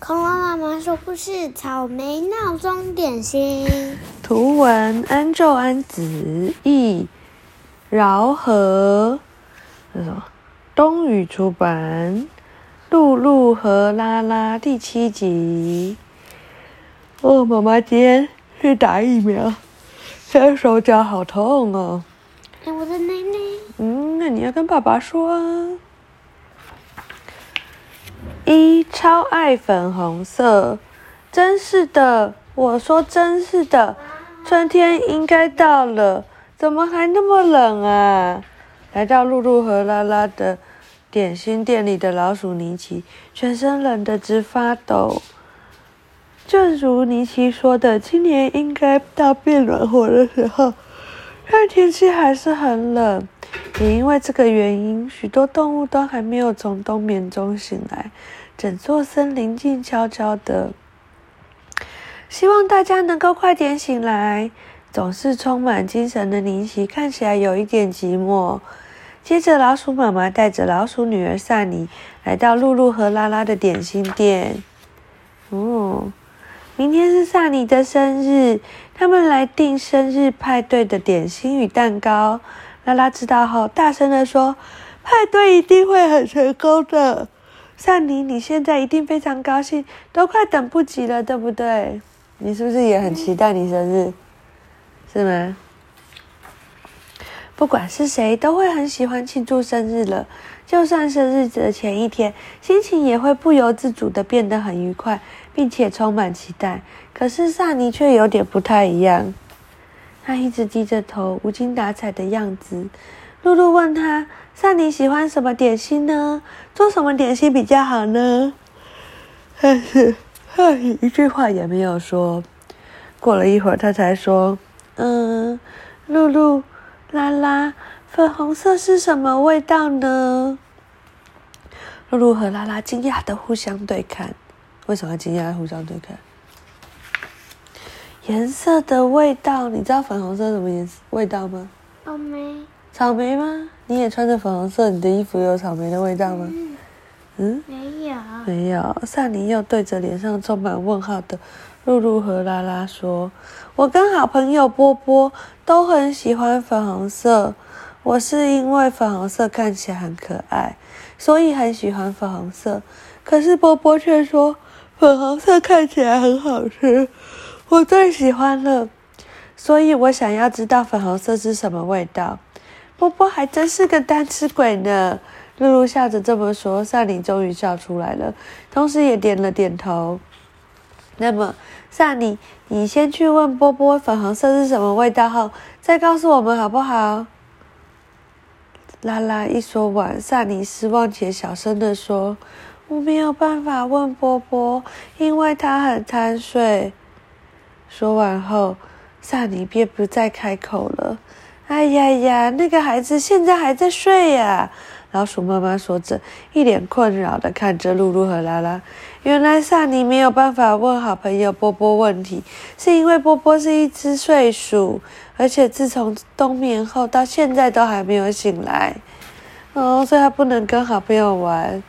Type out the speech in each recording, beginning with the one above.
恐龙妈妈说故事：草莓闹钟点心。图文：安昼安子，译：饶和。那什么？东宇出版，《露露和拉拉》第七集。哦，妈妈今天去打疫苗，现在手脚好痛哦。哎，我的奶奶。嗯，那你要跟爸爸说啊。一超爱粉红色，真是的，我说真是的，春天应该到了，怎么还那么冷啊？来到露露和拉拉的点心店里的老鼠尼奇，全身冷得直发抖。正如尼奇说的，今年应该到变暖和的时候，但天气还是很冷。也因为这个原因，许多动物都还没有从冬眠中醒来。整座森林静悄悄的，希望大家能够快点醒来。总是充满精神的尼奇看起来有一点寂寞。接着，老鼠妈妈带着老鼠女儿萨尼来到露露和拉拉的点心店。哦，明天是萨尼的生日，他们来订生日派对的点心与蛋糕。拉拉知道后，大声地说：“派对一定会很成功的。”萨尼，你现在一定非常高兴，都快等不及了，对不对？你是不是也很期待你生日？是吗？不管是谁，都会很喜欢庆祝生日了。就算是日子的前一天，心情也会不由自主的变得很愉快，并且充满期待。可是萨尼却有点不太一样，他一直低着头，无精打采的样子。露露问他。萨尼喜欢什么点心呢？做什么点心比较好呢？但是萨尼一句话也没有说。过了一会儿，他才说：“嗯，露露，拉拉，粉红色是什么味道呢？”露露和拉拉惊讶的互相对看。为什么惊讶互相对看？颜色的味道，你知道粉红色什么颜色味道吗？草莓。草莓吗？你也穿着粉红色，你的衣服有草莓的味道吗？嗯，没有。没有。萨尼又对着脸上充满问号的露露和拉拉说：“我跟好朋友波波都很喜欢粉红色。我是因为粉红色看起来很可爱，所以很喜欢粉红色。可是波波却说粉红色看起来很好吃，我最喜欢了。所以我想要知道粉红色是什么味道。”波波还真是个单吃鬼呢，露露笑着这么说。萨尼终于笑出来了，同时也点了点头。那么，萨尼，你先去问波波粉红色是什么味道后，再告诉我们好不好？拉拉一说完，萨尼失望且小声的说：“我没有办法问波波，因为他很贪睡。”说完后，萨尼便不再开口了。哎呀呀，那个孩子现在还在睡呀！老鼠妈妈说着，一脸困扰的看着露露和拉拉。原来萨尼没有办法问好朋友波波问题，是因为波波是一只睡鼠，而且自从冬眠后到现在都还没有醒来，哦，所以他不能跟好朋友玩。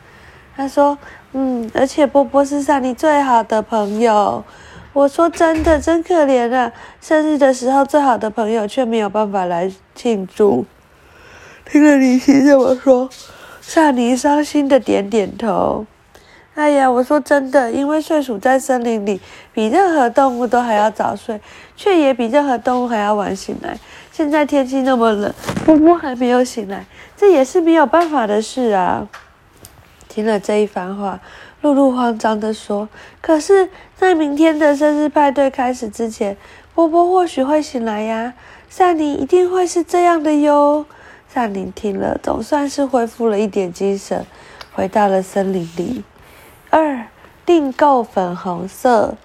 他说：“嗯，而且波波是萨尼最好的朋友。”我说真的，真可怜啊！生日的时候，最好的朋友却没有办法来庆祝。听了李奇这么说，萨尼伤心的点点头。哎呀，我说真的，因为睡鼠在森林里比任何动物都还要早睡，却也比任何动物还要晚醒来。现在天气那么冷，波波还没有醒来，这也是没有办法的事啊。听了这一番话。露露慌张地说：“可是，在明天的生日派对开始之前，波波或许会醒来呀。萨尼一定会是这样的哟。”萨尼听了，总算是恢复了一点精神，回到了森林里。二订购粉红色。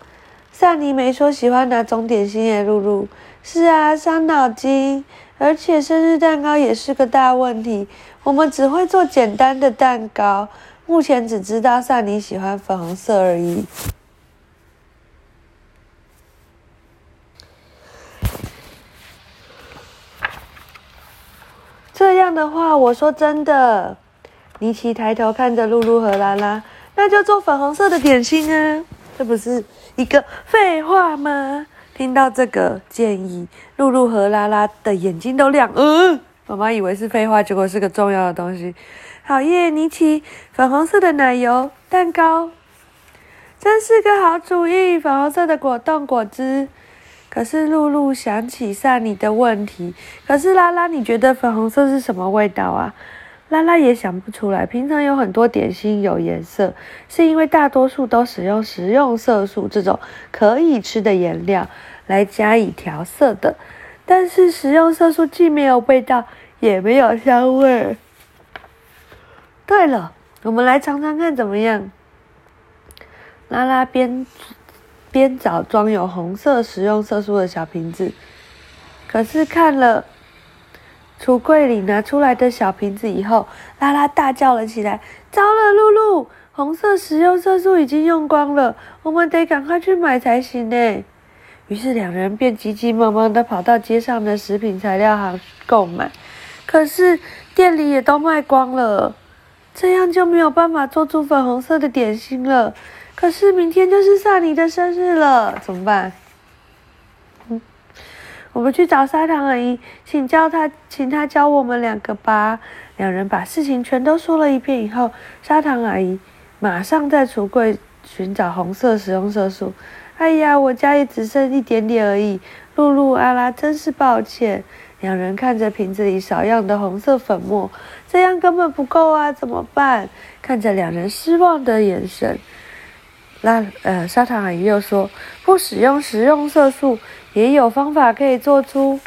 萨尼没说喜欢哪种点心耶，露露。是啊，伤脑筋，而且生日蛋糕也是个大问题。我们只会做简单的蛋糕。目前只知道萨尼喜欢粉红色而已。这样的话，我说真的，尼奇抬头看着露露和拉拉，那就做粉红色的点心啊！这不是一个废话吗？听到这个建议，露露和拉拉的眼睛都亮。嗯，妈妈以为是废话，结果是个重要的东西。好耶，尼奇，粉红色的奶油蛋糕，真是个好主意！粉红色的果冻果汁。可是露露想起萨尼的问题，可是拉拉，你觉得粉红色是什么味道啊？拉拉也想不出来。平常有很多点心有颜色，是因为大多数都使用食用色素这种可以吃的颜料来加以调色的。但是食用色素既没有味道，也没有香味。对了，我们来尝尝看怎么样？拉拉边。边找装有红色食用色素的小瓶子，可是看了橱柜里拿出来的小瓶子以后，拉拉大叫了起来：“糟了，露露，红色食用色素已经用光了，我们得赶快去买才行呢。”于是两人便急急忙忙的跑到街上的食品材料行购买，可是店里也都卖光了，这样就没有办法做出粉红色的点心了。可是明天就是萨尼的生日了，怎么办？嗯，我们去找砂糖阿姨，请教她，请她教我们两个吧。两人把事情全都说了一遍以后，砂糖阿姨马上在橱柜寻找红色食用色素。哎呀，我家也只剩一点点而已。露露、阿拉真是抱歉。两人看着瓶子里少样的红色粉末，这样根本不够啊，怎么办？看着两人失望的眼神。那呃，砂糖阿姨又说，不使用食用色素，也有方法可以做出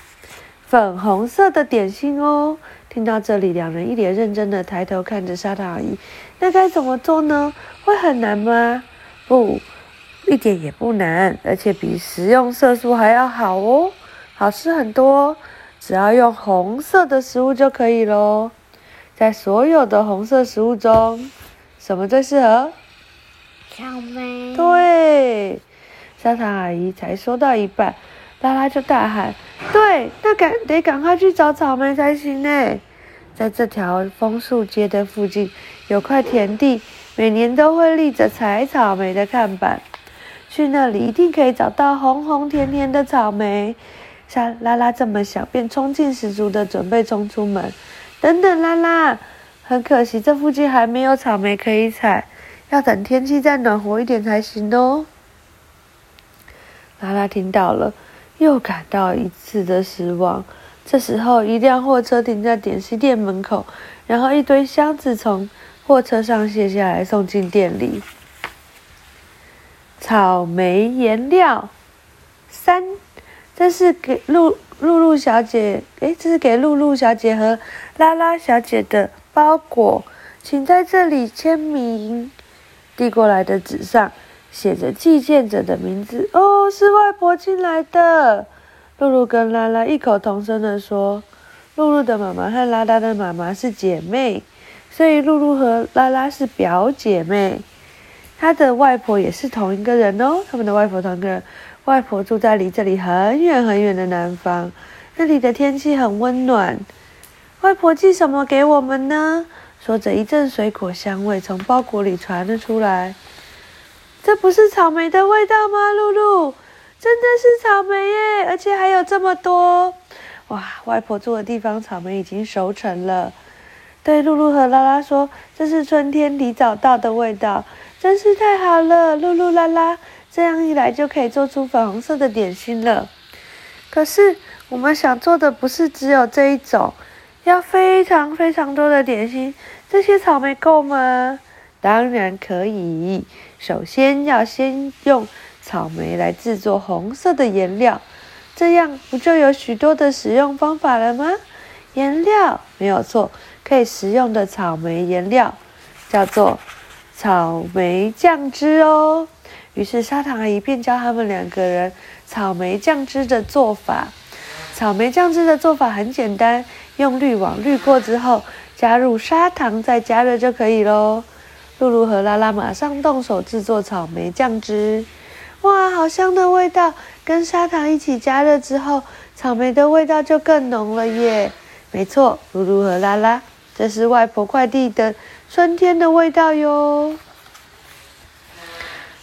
粉红色的点心哦。听到这里，两人一脸认真的抬头看着砂糖阿姨。那该怎么做呢？会很难吗？不，一点也不难，而且比食用色素还要好哦，好吃很多。只要用红色的食物就可以喽。在所有的红色食物中，什么最适合？草莓。对，砂糖阿姨才说到一半，拉拉就大喊：“对，那赶得赶快去找草莓才行呢！在这条枫树街的附近，有块田地，每年都会立着采草莓的看板，去那里一定可以找到红红甜甜的草莓。”莎拉拉这么想，便冲劲十足的准备冲出门。等等，拉拉，很可惜，这附近还没有草莓可以采。要等天气再暖和一点才行哦。拉拉听到了，又感到一次的失望。这时候，一辆货车停在点心店门口，然后一堆箱子从货车上卸下来，送进店里。草莓颜料三，这是给露露露小姐，诶，这是给露露小姐和拉拉小姐的包裹，请在这里签名。递过来的纸上写着寄件者的名字。哦，是外婆寄来的。露露跟拉拉异口同声地说：“露露的妈妈和拉拉的妈妈是姐妹，所以露露和拉拉是表姐妹。她的外婆也是同一个人哦，他们的外婆同一个人。外婆住在离这里很远很远的南方，那里的天气很温暖。外婆寄什么给我们呢？”说着，一阵水果香味从包裹里传了出来。这不是草莓的味道吗，露露？真的是草莓耶，而且还有这么多！哇，外婆住的地方草莓已经熟成了。对露露和拉拉说：“这是春天里找到的味道，真是太好了。”噜噜啦啦，这样一来就可以做出粉红色的点心了。可是我们想做的不是只有这一种。要非常非常多的点心，这些草莓够吗？当然可以。首先要先用草莓来制作红色的颜料，这样不就有许多的使用方法了吗？颜料没有错，可以食用的草莓颜料叫做草莓酱汁哦。于是砂糖阿姨便教他们两个人草莓酱汁的做法。草莓酱汁的做法很简单。用滤网滤过之后，加入砂糖，再加热就可以喽。露露和拉拉马上动手制作草莓酱汁。哇，好香的味道！跟砂糖一起加热之后，草莓的味道就更浓了耶。没错，露露和拉拉，这是外婆快递的春天的味道哟。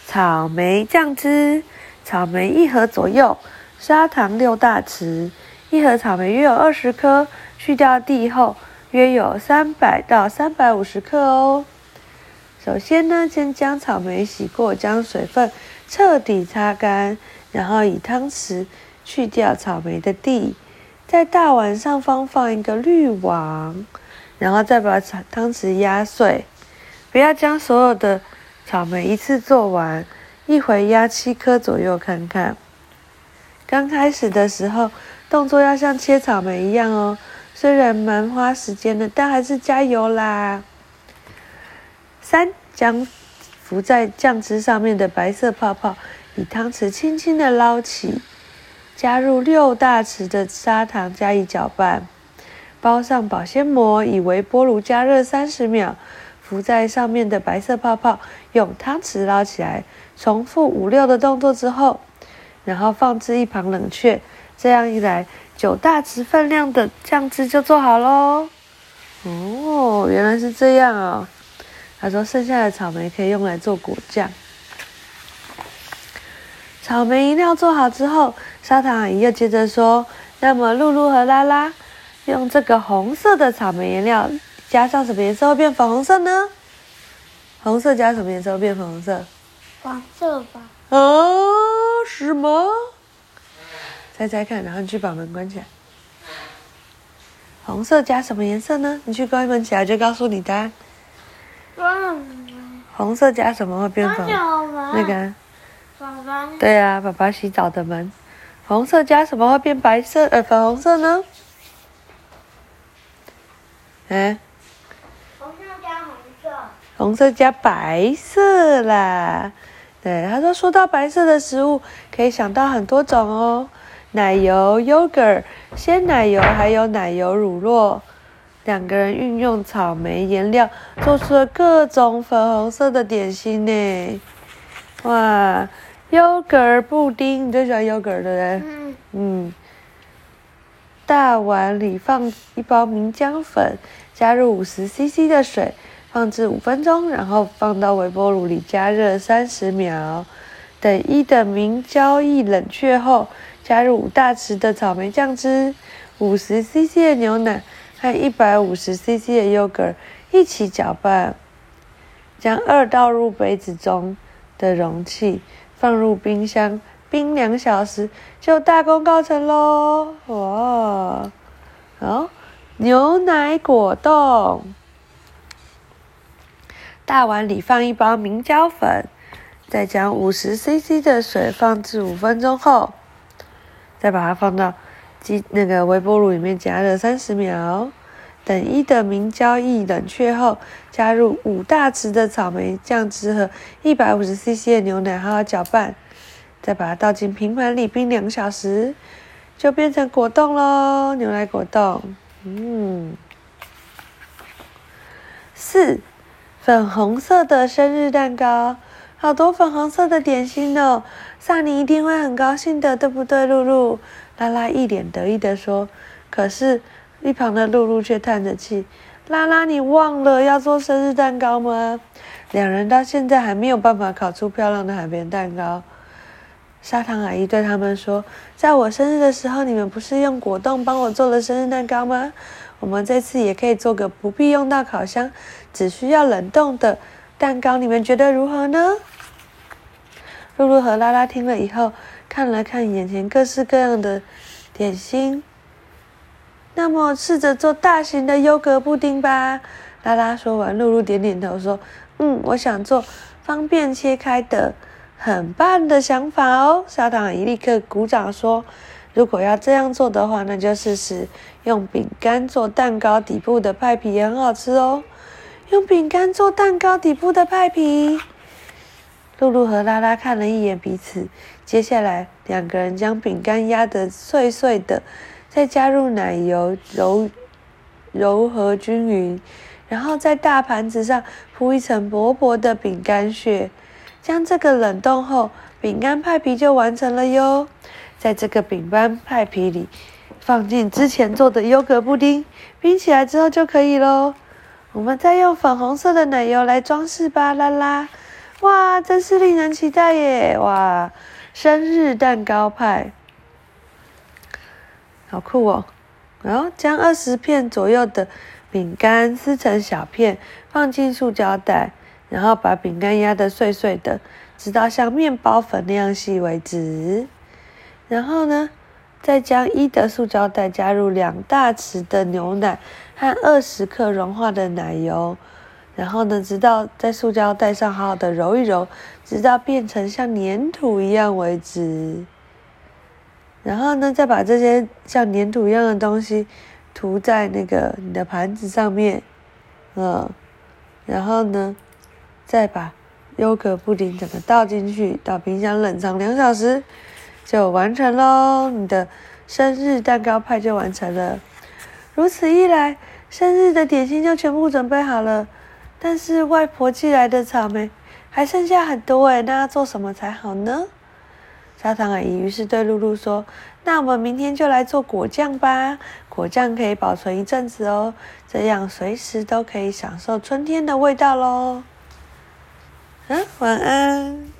草莓酱汁，草莓一盒左右，砂糖六大匙，一盒草莓约有二十颗，去掉蒂后约有三百到三百五十克哦。首先呢，先将草莓洗过，将水分彻底擦干，然后以汤匙去掉草莓的蒂，在大碗上方放一个滤网，然后再把汤汤匙压碎。不要将所有的草莓一次做完，一回压七颗左右看看。刚开始的时候，动作要像切草莓一样哦，虽然蛮花时间的，但还是加油啦。三，将浮在酱汁上面的白色泡泡以汤匙轻轻的捞起，加入六大匙的砂糖加以搅拌，包上保鲜膜，以微波炉加热三十秒。浮在上面的白色泡泡，用汤匙捞起来，重复五六的动作之后，然后放置一旁冷却。这样一来，九大匙分量的酱汁就做好喽。哦，原来是这样哦。他说，剩下的草莓可以用来做果酱。草莓饮料做好之后，砂糖阿姨又接着说：“那么露露和拉拉用这个红色的草莓颜料。”加上什么颜色会变粉红色呢？红色加什么颜色会变粉红色？黄色吧。哦，什么？猜猜看，然后你去把门关起来。红色加什么颜色呢？你去关门起来就告诉你答案。红色加什么会变粉？那个。爸爸。对啊，爸爸洗澡的门。红色加什么会变白色？呃，粉红色呢？哎。红色加白色啦，对，他说说到白色的食物，可以想到很多种哦，奶油、yogurt、鲜奶油，还有奶油乳酪。两个人运用草莓颜料做出了各种粉红色的点心呢。哇，yogurt 布丁，你最喜欢 yogurt 的嘞？嗯。大碗里放一包明浆粉，加入五十 CC 的水。放置五分钟，然后放到微波炉里加热三十秒。等一等明胶液冷却后，加入五大匙的草莓酱汁、五十 CC 的牛奶和一百五十 CC 的 yogurt 一起搅拌。将二倒入杯子中的容器，放入冰箱冰两小时，就大功告成喽！哇，好，牛奶果冻。大碗里放一包明胶粉，再将五十 CC 的水放置五分钟后，再把它放到机那个微波炉里面加热三十秒。等一等明胶液冷却后，加入五大匙的草莓酱汁和一百五十 CC 的牛奶，好好搅拌。再把它倒进平盘里冰两小时，就变成果冻喽！牛奶果冻，嗯，四。粉红色的生日蛋糕，好多粉红色的点心哦！萨尼一定会很高兴的，对不对，露露？拉拉一脸得意的说。可是，一旁的露露却叹着气：“拉拉，你忘了要做生日蛋糕吗？”两人到现在还没有办法烤出漂亮的海绵蛋糕。砂糖阿姨对他们说：“在我生日的时候，你们不是用果冻帮我做了生日蛋糕吗？”我们这次也可以做个不必用到烤箱，只需要冷冻的蛋糕，你们觉得如何呢？露露和拉拉听了以后，看了看眼前各式各样的点心，那么试着做大型的优格布丁吧。拉拉说完，露露点点头说：“嗯，我想做方便切开的，很棒的想法哦。”砂糖一立刻鼓掌说。如果要这样做的话，那就试试用饼干做蛋糕底部的派皮，也很好吃哦。用饼干做蛋糕底部的派皮，露露和拉拉看了一眼彼此。接下来，两个人将饼干压得碎碎的，再加入奶油揉揉合均匀，然后在大盘子上铺一层薄薄的饼干屑，将这个冷冻后，饼干派皮就完成了哟。在这个饼干派皮里，放进之前做的优格布丁，冰起来之后就可以喽。我们再用粉红色的奶油来装饰吧，啦啦。哇，真是令人期待耶！哇，生日蛋糕派，好酷哦！然后将二十片左右的饼干撕成小片，放进塑胶袋，然后把饼干压得碎碎的，直到像面包粉那样细为止。然后呢，再将一的塑胶袋加入两大匙的牛奶和二十克融化的奶油，然后呢，直到在塑胶袋上好好的揉一揉，直到变成像粘土一样为止。然后呢，再把这些像粘土一样的东西涂在那个你的盘子上面，嗯，然后呢，再把优格布丁整个倒进去，到冰箱冷藏两小时，就完成喽。你的生日蛋糕派就完成了。如此一来，生日的点心就全部准备好了。但是外婆寄来的草莓还剩下很多诶，那要做什么才好呢？砂糖阿姨于是对露露说：“那我们明天就来做果酱吧。果酱可以保存一阵子哦，这样随时都可以享受春天的味道喽。”嗯，晚安。